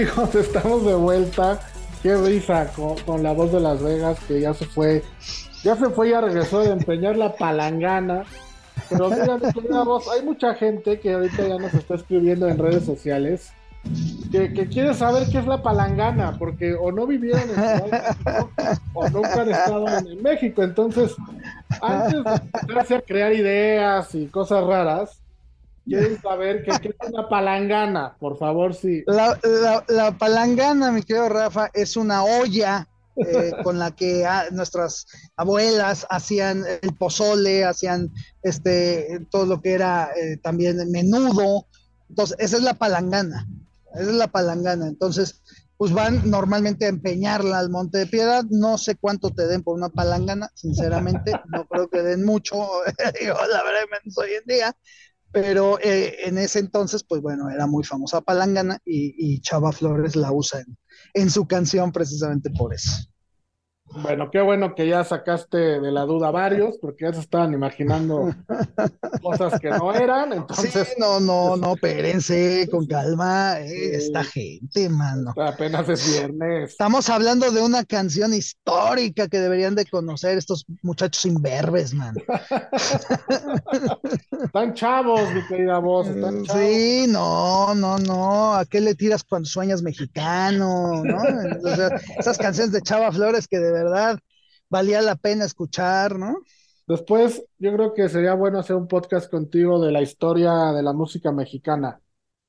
Amigos, estamos de vuelta. Qué risa con, la voz de Las Vegas que ya se fue, ya se fue ya regresó de empeñar la palangana. Pero voz, hay mucha gente que ahorita ya nos está escribiendo en redes sociales que, quiere saber qué es la palangana, porque o no vivieron en México o nunca han estado en, México. Entonces, antes de empezar a crear ideas y cosas raras, quieren saber qué, es una palangana, por favor, sí. La, palangana, mi querido Rafa, es una olla eh, con la que ah, nuestras abuelas hacían el pozole, hacían este todo lo que era eh, también menudo. Entonces, esa es la palangana. Esa es la palangana. Entonces, pues van normalmente a empeñarla al Monte de Piedad. No sé cuánto te den por una palangana, sinceramente. No creo que den mucho, digo, la verdad, hoy en día pero eh, en ese entonces, pues bueno, era muy famosa Palangana y, Chava Flores la usa en, su canción precisamente por eso. Bueno, qué bueno que ya sacaste de la duda varios, porque ya se estaban imaginando cosas que no eran, entonces... Sí, no, no, no, espérense, con calma, eh, esta gente, mano. Apenas es viernes. Estamos hablando de una canción histórica que deberían de conocer estos muchachos imberbes, man. están chavos, mi querida voz, están chavos. Sí, no, no, no, ¿a qué le tiras cuando sueñas mexicano? ¿no? esas canciones de Chava Flores que de verdad valía la pena escuchar, ¿no? Después, yo creo que sería bueno hacer un podcast contigo de la historia de la música mexicana.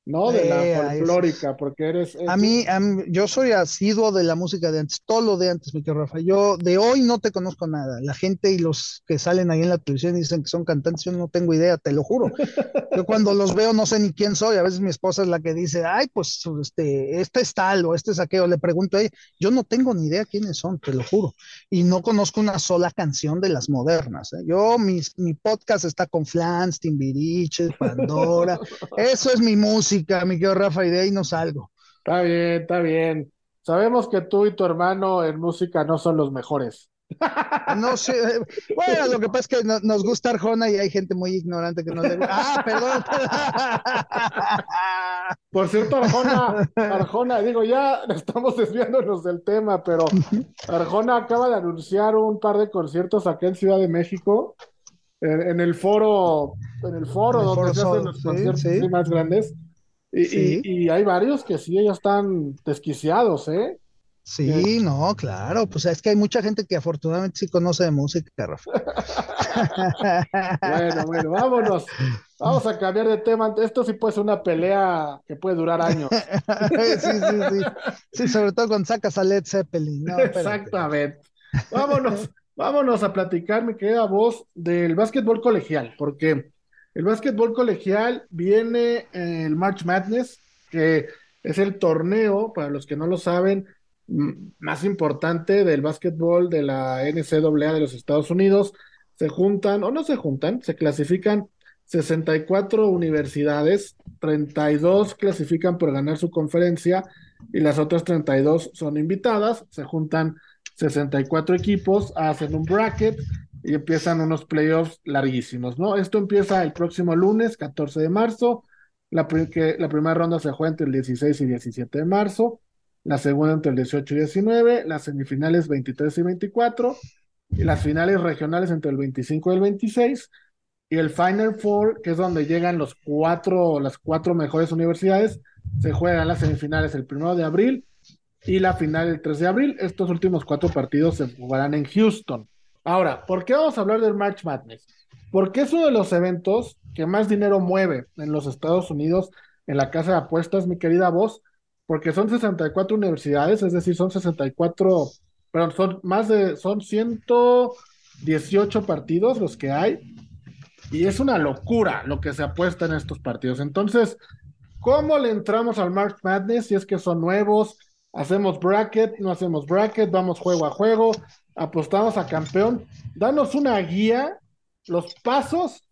¿No? De la folclórica, porque eres, A, mí, yo soy asiduo de la música de antes, todo lo de antes, mi querido Rafa. Yo de hoy no te conozco nada. La gente y los que salen ahí en la televisión dicen que son cantantes, yo no tengo idea, te lo juro. Yo cuando los veo no sé ni quién soy. A veces mi esposa es la que dice, ay, pues este, este es tal o este es aquello. Le pregunto a ella, yo no tengo ni idea quiénes son, te lo juro. Y no conozco una sola canción de las modernas. ¿eh? Yo, mis, mi podcast está con Flans, Timbiriche, Pandora. Eso es mi música mi querido Rafa, y de ahí no salgo. Está bien, está bien. Sabemos que tú y tu hermano en música no son los mejores. No sé, bueno, lo que pasa es que nos gusta Arjona y hay gente muy ignorante que no le gusta. Ah, perdón. Por cierto, Arjona, Arjona, digo, ya estamos desviándonos del tema, pero Arjona acaba de anunciar un par de conciertos aquí en Ciudad de México, en, el foro, en el foro donde se hacen los conciertos más grandes. Y, hay varios que sí, ya están desquiciados, ¿eh? Sí, no, claro, pues es que hay mucha gente que afortunadamente sí conoce de música, Rafa. bueno, bueno, vámonos. Vamos a cambiar de tema. Esto sí puede ser una pelea que puede durar años. sí, sí, sí. Sí, sobre todo cuando sacas a Led Zeppelin. Exactamente. Vámonos, vámonos a platicar, mi querida voz, del básquetbol colegial, porque el básquetbol colegial viene el March Madness, que es el torneo, para los que no lo saben, más importante del básquetbol de la NCAA de los Estados Unidos. Se juntan, o no se juntan, se clasifican 64 universidades, 32 clasifican por ganar su conferencia y las otras 32 son invitadas. Se juntan 64 equipos, hacen un bracket y empiezan unos playoffs larguísimos, ¿no? Esto empieza el próximo lunes, 14 de marzo. La, primera ronda se juega entre el 16 y 17 de marzo, la segunda entre el 18 y 19, las semifinales 23 y 24, y las finales regionales entre el 25 y el 26, y el Final Four, que es donde llegan los cuatro, las cuatro mejores universidades, se juegan las semifinales el 1 de abril y la final el 3 de abril. Estos últimos cuatro partidos se jugarán en Houston. Ahora, ¿por qué vamos a hablar del March Madness? Porque es uno de los eventos que más dinero mueve en los Estados Unidos en la casa de apuestas, mi querida voz, porque son 64 universidades, es decir, son 64, perdón, son más de, son 118 partidos los que hay, y es una locura lo que se apuesta en estos partidos. Entonces, ¿cómo le entramos al March Madness si es que son nuevos? ¿Hacemos bracket? ¿No hacemos bracket? ¿Vamos juego a juego? Apostamos a campeón. Danos una guía, los pasos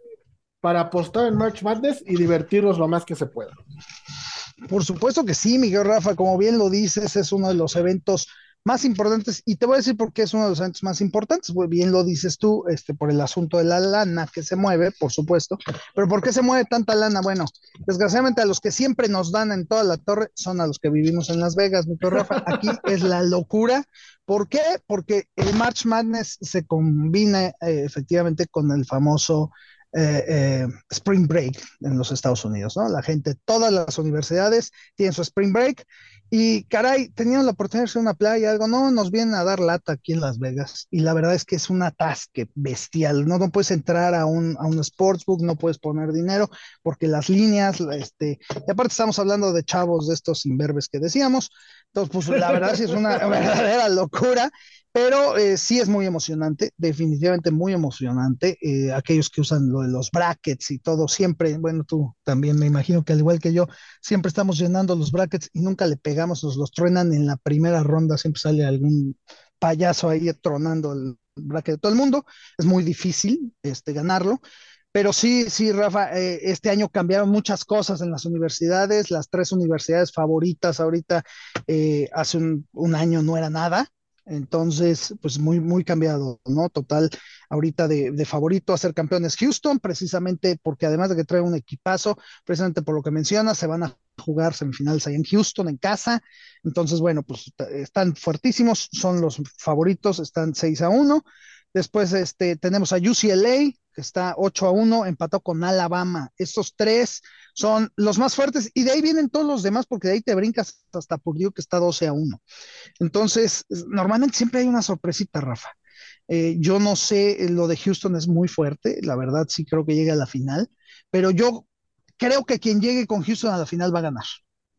para apostar en March Madness y divertirnos lo más que se pueda. Por supuesto que sí, Miguel Rafa, como bien lo dices, es uno de los eventos más importantes, y te voy a decir por qué es uno de los eventos más importantes, pues bien lo dices tú, este, por el asunto de la lana que se mueve, por supuesto, pero ¿por qué se mueve tanta lana? Bueno, desgraciadamente a los que siempre nos dan en toda la torre son a los que vivimos en Las Vegas, mi Rafa, aquí es la locura, ¿por qué? Porque el March Madness se combina eh, efectivamente con el famoso eh, eh, Spring Break en los Estados Unidos, ¿no? La gente, todas las universidades tienen su Spring Break y caray, tenían la oportunidad de hacer una playa, algo, no, nos vienen a dar lata aquí en Las Vegas y la verdad es que es un atasque bestial, no, no puedes entrar a un, a un sportsbook, no puedes poner dinero porque las líneas, este, y aparte estamos hablando de chavos de estos imberbes que decíamos, entonces pues la verdad sí es una verdadera locura pero eh, sí es muy emocionante, definitivamente muy emocionante. Eh, aquellos que usan lo de los brackets y todo, siempre, bueno, tú también me imagino que al igual que yo, siempre estamos llenando los brackets y nunca le pegamos, nos los truenan en la primera ronda, siempre sale algún payaso ahí tronando el bracket de todo el mundo. Es muy difícil este, ganarlo. Pero sí, sí, Rafa, eh, este año cambiaron muchas cosas en las universidades. Las tres universidades favoritas ahorita hace un, un año no era nada entonces, pues muy, muy cambiado, ¿no? Total, ahorita de, favorito a ser campeones Houston, precisamente porque además de que trae un equipazo, precisamente por lo que mencionas, se van a jugar semifinales ahí en Houston, en casa. Entonces, bueno, pues están fuertísimos, son los favoritos, están 6 a 1. Después este, tenemos a UCLA, está 8 a 1, empató con Alabama. Estos tres son los más fuertes y de ahí vienen todos los demás porque de ahí te brincas hasta Purdue que está 12 a 1. Entonces, normalmente siempre hay una sorpresita, Rafa. Eh, yo no sé, lo de Houston es muy fuerte, la verdad sí creo que llegue a la final, pero yo creo que quien llegue con Houston a la final va a ganar.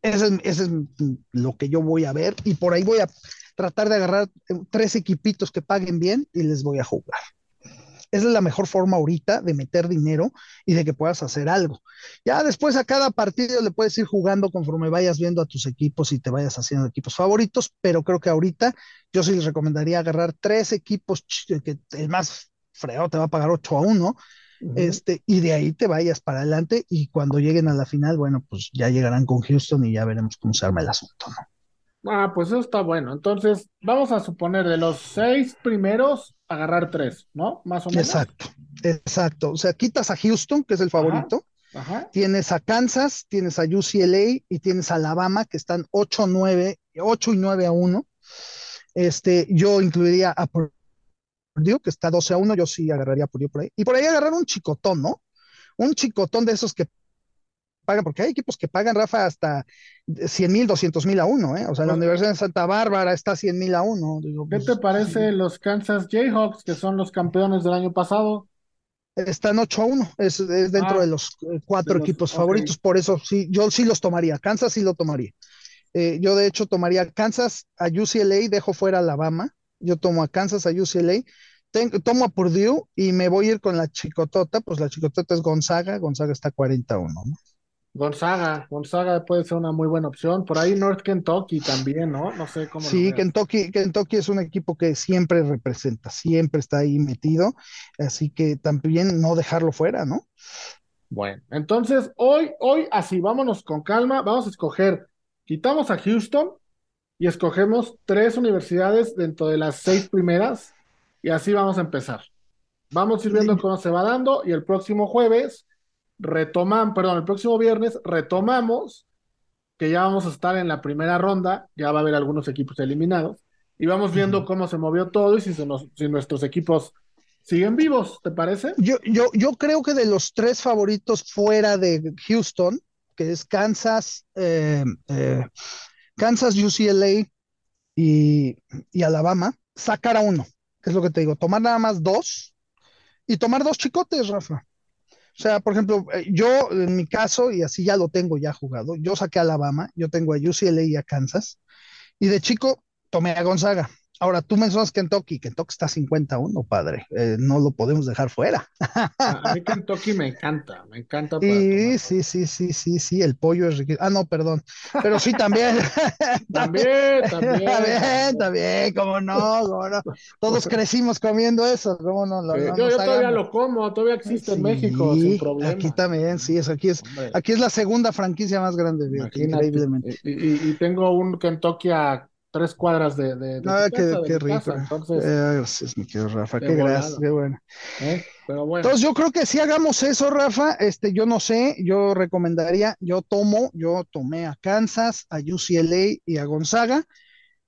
Ese es, lo que yo voy a ver y por ahí voy a tratar de agarrar tres equipitos que paguen bien y les voy a jugar. Esa es la mejor forma ahorita de meter dinero y de que puedas hacer algo. Ya después a cada partido le puedes ir jugando conforme vayas viendo a tus equipos y te vayas haciendo equipos favoritos, pero creo que ahorita yo sí les recomendaría agarrar tres equipos que el más fregado te va a pagar 8 a 1. Este, y de ahí te vayas para adelante y cuando lleguen a la final, bueno, pues ya llegarán con Houston y ya veremos cómo se arma el asunto, ¿no? Ah, pues eso está bueno. Entonces, vamos a suponer de los seis primeros, agarrar tres, ¿no? Más o menos. Exacto, exacto. O sea, quitas a Houston, que es el favorito. Tienes a Kansas, tienes a UCLA y tienes a Alabama, que están 8, 9, 8 y 9 a 1. Este, yo incluiría a Purdue, que está 12 a 1, yo sí agarraría a Purdue por ahí. Y por ahí agarrar un chicotón, ¿no? Un chicotón de esos que pagan, porque hay equipos que pagan, Rafa, hasta 100 mil, 200 mil a uno, ¿eh? O sea, la Universidad de Santa Bárbara está 100 mil a uno. ¿Qué pues, te parece los Kansas Jayhawks, que son los campeones del año pasado? Están 8 a 1, es, dentro ah, de los eh, cuatro equipos favoritos, por eso sí, yo sí los tomaría, Kansas sí lo tomaría. Eh, yo de hecho tomaría Kansas a UCLA, dejo fuera Alabama, yo tomo a Kansas a UCLA, tomo a Purdue y me voy a ir con la chicotota, pues la chicotota es Gonzaga, Gonzaga está 41, ¿no? Gonzaga, Gonzaga puede ser una muy buena opción. Por ahí North Kentucky también, ¿no? No sé cómo. Sí, Kentucky, Kentucky es un equipo que siempre representa, siempre está ahí metido, así que también no dejarlo fuera, ¿no? Bueno, entonces hoy, hoy así, vámonos con calma, vamos a escoger, quitamos a Houston y escogemos tres universidades dentro de las seis primeras y así vamos a empezar. Vamos a ir viendo cómo se va dando y el próximo jueves retomamos, perdón, el próximo viernes retomamos, que ya vamos a estar en la primera ronda, ya va a haber algunos equipos eliminados, y vamos viendo cómo se movió todo y si, se nos, si nuestros equipos siguen vivos, ¿te parece? Yo, yo, yo creo que de los tres favoritos fuera de Houston, que es Kansas, eh, eh, Kansas, UCLA y, y Alabama, sacar a uno, que es lo que te digo, tomar nada más dos y tomar dos chicotes, Rafa. O sea, por ejemplo, eh, yo en mi caso, y así ya lo tengo ya jugado, yo saqué a Alabama, yo tengo a UCLA y a Kansas, y de chico tomé a Gonzaga. Ahora, tú mencionas Kentucky, Kentucky está 51, padre, eh, no lo podemos dejar fuera. A mí Kentucky me encanta, me encanta. Sí, sí, sí, sí, sí, sí, el pollo es riquísimo. Ah, no, perdón, pero sí también. también, también. También, también, cómo no, cómo no. Todos crecimos comiendo eso, cómo no. yo, todavía lo como, todavía existe en México, sin problema. Aquí también, sí, es, aquí es, aquí es la segunda franquicia más grande, increíblemente. Y, y, tengo un Kentucky a tres cuadras de, de, ah, qué, rico. Entonces, eh, gracias, mi querido Rafa, qué gracias, qué bueno. ¿Eh? Pero bueno. Entonces yo creo que si hagamos eso, Rafa, este, yo no sé, yo recomendaría, yo tomo, yo tomé a Kansas, a UCLA y a Gonzaga,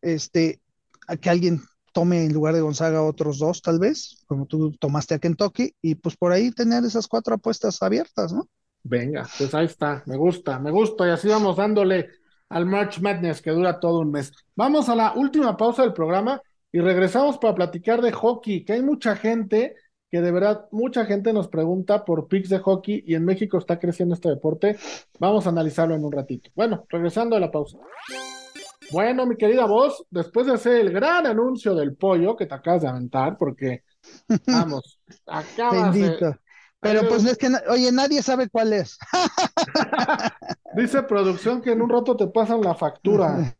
este, a que alguien tome en lugar de Gonzaga otros dos, tal vez, como tú tomaste a Kentucky, y pues por ahí tener esas cuatro apuestas abiertas, ¿no? Venga, pues ahí está, me gusta, me gusta, y así vamos dándole al March Madness que dura todo un mes. Vamos a la última pausa del programa y regresamos para platicar de hockey, que hay mucha gente que de verdad, mucha gente nos pregunta por picks de hockey y en México está creciendo este deporte. Vamos a analizarlo en un ratito. Bueno, regresando a la pausa. Bueno, mi querida voz, después de hacer el gran anuncio del pollo que te acabas de aventar, porque, vamos, acabas Bendito. Pero pues es que, oye, nadie sabe cuál es. Dice producción que en un rato te pasan la factura.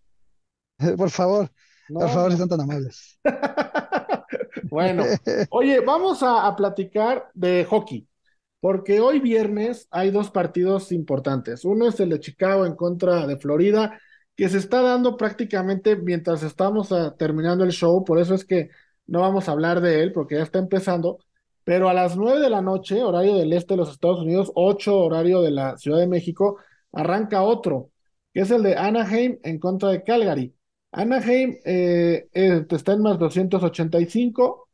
Por favor, por favor, si son tan amables. bueno, oye, vamos a, platicar de hockey, porque hoy viernes hay dos partidos importantes. Uno es el de Chicago en contra de Florida, que se está dando prácticamente mientras estamos ah, terminando el show, por eso es que no vamos a hablar de él, porque ya está empezando pero a las nueve de la noche, horario del este de los Estados Unidos, ocho horario de la Ciudad de México, arranca otro, que es el de Anaheim en contra de Calgary. Anaheim eh, eh, está en más 285,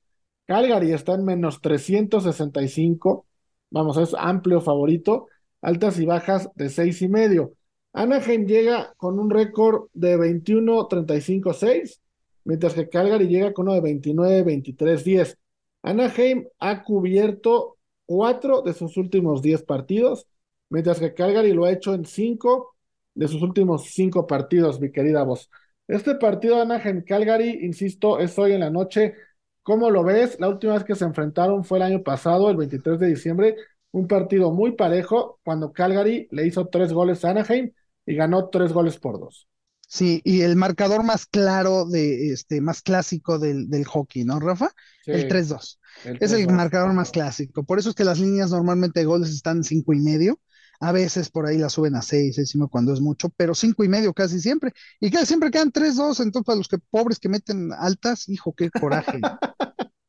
Calgary está en menos 365, vamos, es amplio favorito, altas y bajas de seis y medio. Anaheim llega con un récord de 21-35-6, mientras que Calgary llega con uno de 29-23-10. Anaheim ha cubierto cuatro de sus últimos diez partidos, mientras que Calgary lo ha hecho en cinco de sus últimos cinco partidos, mi querida voz. Este partido Anaheim-Calgary, insisto, es hoy en la noche. ¿Cómo lo ves? La última vez que se enfrentaron fue el año pasado, el 23 de diciembre, un partido muy parejo, cuando Calgary le hizo tres goles a Anaheim y ganó tres goles por dos. Sí, y el marcador más claro de este, más clásico del, hockey, ¿no, Rafa? el 3-2. Es el marcador más clásico. Por eso es que las líneas normalmente de goles están cinco y medio. A veces por ahí las suben a seis, seis cuando es mucho, pero cinco y medio casi siempre. Y casi siempre quedan 3-2. Entonces, para los que pobres que meten altas, hijo, qué coraje.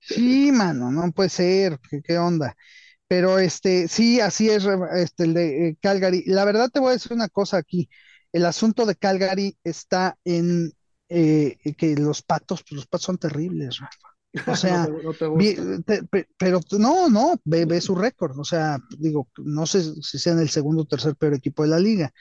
sí, mano, no puede ser. ¿Qué, qué onda? Pero este, sí, así es este, el de eh, Calgary. La verdad te voy a decir una cosa aquí el asunto de Calgary está en eh, que los patos, pues los patos son terribles, Rafa. O sea, pero no, no, ve, ve su récord. O sea, digo, no sé si sean el segundo o tercer peor equipo de la liga.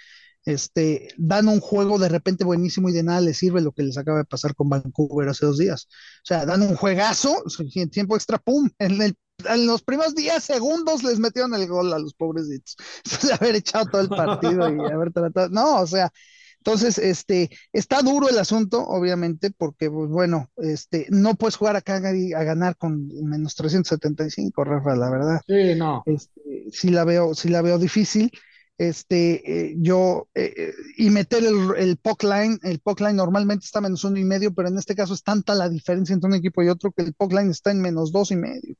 Este, dan un juego de repente buenísimo y de nada les sirve lo que les acaba de pasar con Vancouver hace dos días. O sea, dan un juegazo, en tiempo extra, pum, en el en los primeros 10 segundos les metieron el gol a los pobrecitos. Después de haber echado todo el partido y haber tratado. No, o sea, entonces, este, está duro el asunto, obviamente, porque, pues bueno, este, no puedes jugar acá a ganar con menos 375, Rafa, la verdad. Sí, no. Este, sí la veo, sí la veo difícil. Este, eh, yo, eh, y meter el, el puck line, el puck line normalmente está menos uno y medio, pero en este caso es tanta la diferencia entre un equipo y otro que el puck line está en menos dos y medio.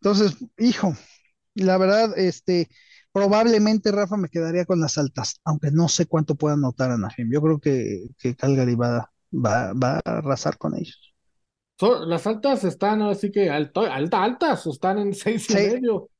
Entonces, hijo, la verdad, este, probablemente Rafa me quedaría con las altas, aunque no sé cuánto pueda anotar Anaheim. Yo creo que, que Calgary va, va, va a arrasar con ellos. las altas están así que alto, alta, altas, están en seis y medio.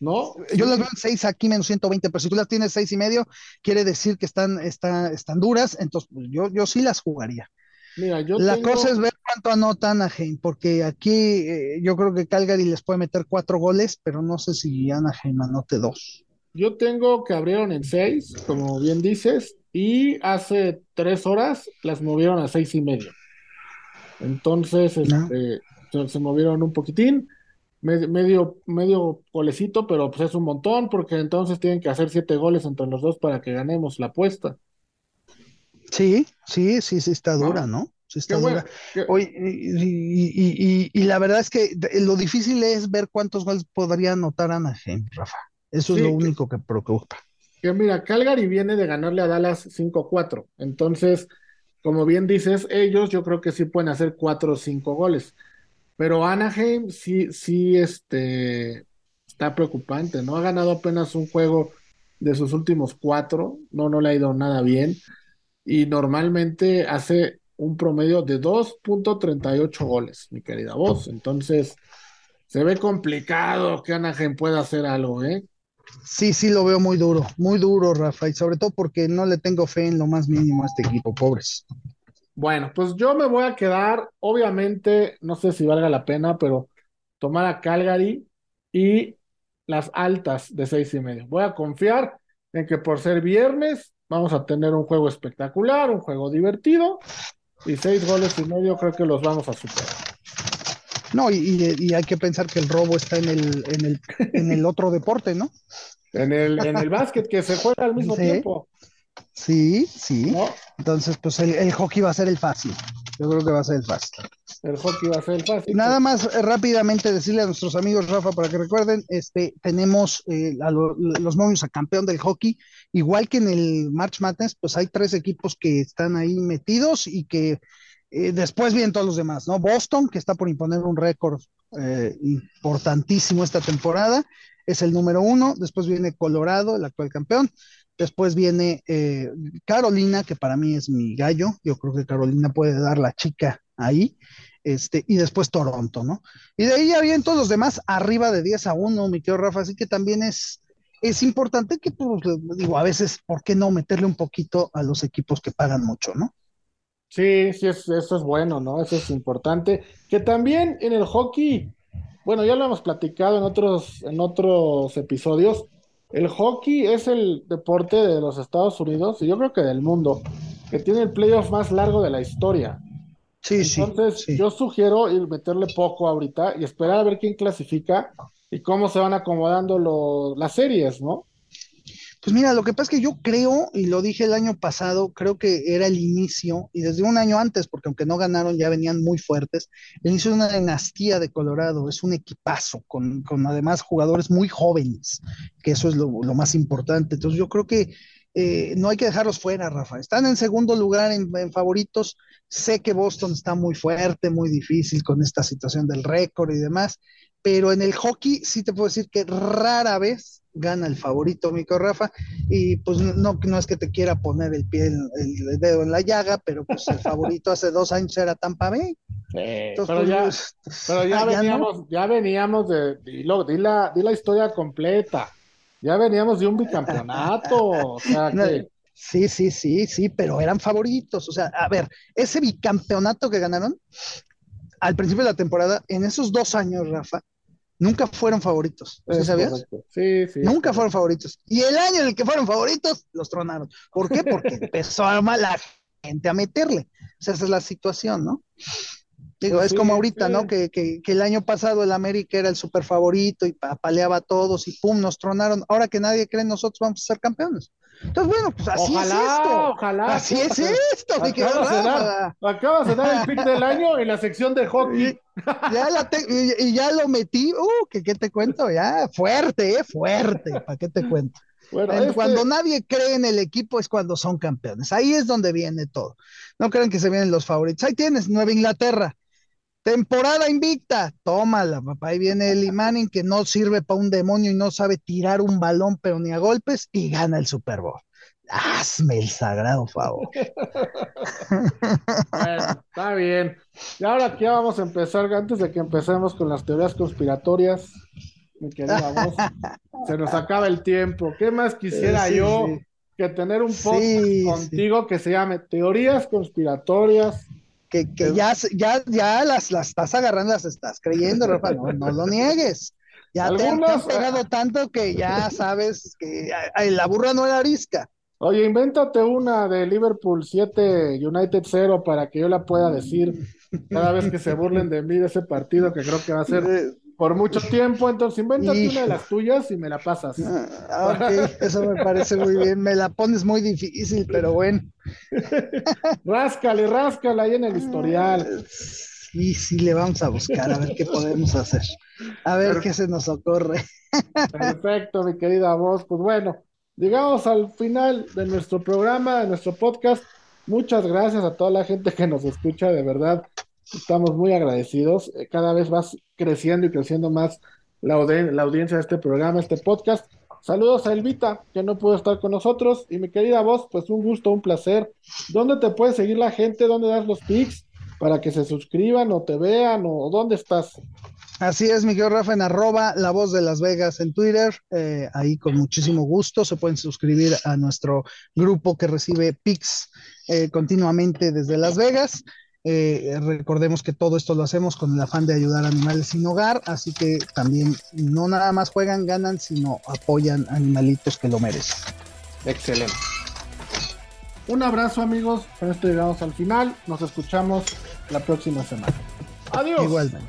¿No? Yo las veo en seis aquí menos 120, pero si tú las tienes seis y medio, quiere decir que están, están, están duras, entonces pues, yo, yo sí las jugaría. la cosa es ver cuánto anota Anaheim, porque aquí eh, yo creo que Calgary les puede meter cuatro goles, pero no sé si Anaheim anote dos. Yo tengo que abrieron en seis, como bien dices, y hace tres horas las movieron a seis y medio. Entonces, este, se, movieron un poquitín, medio, medio golecito, pero pues es un montón, porque entonces tienen que hacer siete goles entre los dos para que ganemos la apuesta. Sí, sí, sí, sí está dura, ¿no? Y, la verdad es que lo difícil es ver cuántos goles podría anotar Anaheim, Rafa. Eso es lo único que, preocupa. Que mira, Calgary viene de ganarle a Dallas 5-4. Entonces, como bien dices, ellos yo creo que sí pueden hacer 4 o 5 goles. Pero Anaheim sí, sí, este, está preocupante, ¿no? Ha ganado apenas un juego de sus últimos cuatro, no, no le ha ido nada bien. y normalmente hace un promedio de 2.38 goles, mi querida voz. Entonces, se ve complicado que Anaheim pueda hacer algo, ¿eh? Sí, sí, lo veo muy duro, muy duro, Rafa, y sobre todo porque no le tengo fe en lo más mínimo a este equipo, pobres. Bueno, pues yo me voy a quedar, obviamente, no sé si valga la pena, pero tomar a Calgary y las altas de seis y medio. Voy a confiar en que por ser viernes vamos a tener un juego espectacular, un juego divertido y seis goles y medio creo que los vamos a superar. No, y, hay que pensar que el robo está en el, en el, en el otro deporte, ¿no? En el, en el básquet que se juega al mismo tiempo. Sí, sí. Entonces, pues el, hockey va a ser el fácil. Yo creo que va a ser el fácil. El hockey va a ser el fácil. Nada más eh, rápidamente decirle a nuestros amigos, Rafa, para que recuerden, este, tenemos eh, los momios a campeón del hockey. Igual que en el March Madness, pues hay tres equipos que están ahí metidos y que eh, después vienen todos los demás, ¿no? Boston, que está por imponer un récord importantísimo esta temporada, es el número uno. Después viene Colorado, el actual campeón. Después viene eh, Carolina, que para mí es mi gallo. Yo creo que Carolina puede dar la chica ahí. Este, y después Toronto, ¿no? Y de ahí ya todos los demás arriba de 10 a 1, mi querido Rafa. Así que también es, es importante que, pues, digo, a veces, ¿por qué no meterle un poquito a los equipos que pagan mucho, ¿no? Sí, sí, eso es bueno, ¿no? Eso es importante. Que también en el hockey, bueno, ya lo hemos platicado en otros, en otros episodios, el hockey es el deporte de los Estados Unidos y yo creo que del mundo que tiene el playoff más largo de la historia. Sí, sí. Entonces, yo sugiero ir meterle poco ahorita y esperar a ver quién clasifica y cómo se van acomodando las series, ¿no? Pues mira, lo que pasa es que yo creo, y lo dije el año pasado, creo que era el inicio, y desde un año antes, porque aunque no ganaron, ya venían muy fuertes, el inicio de una dinastía de Colorado, es un equipazo, con, además jugadores muy jóvenes, que eso es lo, más importante. Entonces yo creo que eh, no hay que dejarlos fuera, Rafa. Están en segundo lugar en, en, favoritos. Sé que Boston está muy fuerte, muy difícil con esta situación del récord y demás, pero en el hockey sí te puedo decir que rara vez gana el favorito, Mico Rafa, y pues no, no es que te quiera poner el pie, el, dedo en la llaga, pero pues el favorito hace dos años era Tampa Bay. pero, pues, ya, pero ya, veníamos, ya veníamos de, di, la, di la historia completa, ya veníamos de un bicampeonato, o sea que... Sí, sí, sí, sí, pero eran favoritos. O sea, a ver, ese bicampeonato que ganaron al principio de la temporada, en esos dos años, Rafa, nunca fueron favoritos. ¿Sí sabías? Sí, sí. Nunca fueron favoritos. Y el año en el que fueron favoritos, los tronaron. ¿Por qué? Porque empezó a la gente a meterle. O sea, esa es la situación, ¿no? Digo, pues es como ahorita, ¿no? Que, que, que, el año pasado el América era el super favorito y apaleaba a todos y pum, nos tronaron. Ahora que nadie cree nosotros, vamos a ser campeones. Entonces, bueno, pues así es esto. Ojalá. Así es esto, acabas, de dar, acabas de dar el pick del año en la sección de hockey. Ya la y, ya lo metí. Uh, ¿qué, ¿qué, te cuento? Ya, fuerte, eh, fuerte. ¿Para qué te cuento? Este cuando nadie cree en el equipo es cuando son campeones. Ahí es donde viene todo. No crean que se vienen los favoritos. Ahí tienes Nueva Inglaterra. Temporada invicta, tómala, papá. Ahí viene el Manning que no sirve para un demonio y no sabe tirar un balón, pero ni a golpes, y gana el Super Bowl. Hazme el sagrado favor. bueno, está bien. Y ahora aquí vamos a empezar, antes de que empecemos con las teorías conspiratorias, mi querida voz, se nos acaba el tiempo. ¿Qué más quisiera yo que tener un podcast contigo que se llame Teorías Conspiratorias que, ya, ya, ya las, las estás agarrando, las estás creyendo, Rafa, no, no lo niegues. Ya te, han pegado tanto que ya sabes que la burra no era arisca. Oye, invéntate una de Liverpool 7, United 0 para que yo la pueda decir cada vez que se burlen de mí de ese partido que creo que va a ser por mucho tiempo, entonces invéntate una de las tuyas y me la pasas. Ah, ok, eso me parece muy bien. Me la pones muy difícil, pero bueno. ráscale, ráscale ahí en el historial. Sí, sí, le vamos a buscar a ver qué podemos hacer. A ver qué se nos ocurre. Perfecto, mi querida voz. Pues bueno, llegamos al final de nuestro programa, de nuestro podcast. Muchas gracias a toda la gente que nos escucha, de verdad. Estamos muy agradecidos. Eh, cada vez vas creciendo y creciendo más la, audiencia de este programa, este podcast. Saludos a Elvita, que no pudo estar con nosotros. Y mi querida voz, pues un gusto, un placer. ¿Dónde te puede seguir la gente? ¿Dónde das los pics? Para que se suscriban o te vean o dónde estás. Así es, Miguel Rafa, en arroba La Voz de Las Vegas en Twitter. Eh, ahí con muchísimo gusto se pueden suscribir a nuestro grupo que recibe pics eh, continuamente desde Las Vegas. Eh, recordemos que todo esto lo hacemos con el afán de ayudar a animales sin hogar, así que también no nada más juegan, ganan, sino apoyan animalitos que lo merecen. Excelente. Un abrazo amigos, con esto llegamos al final, nos escuchamos la próxima semana. Adiós. Igualmente.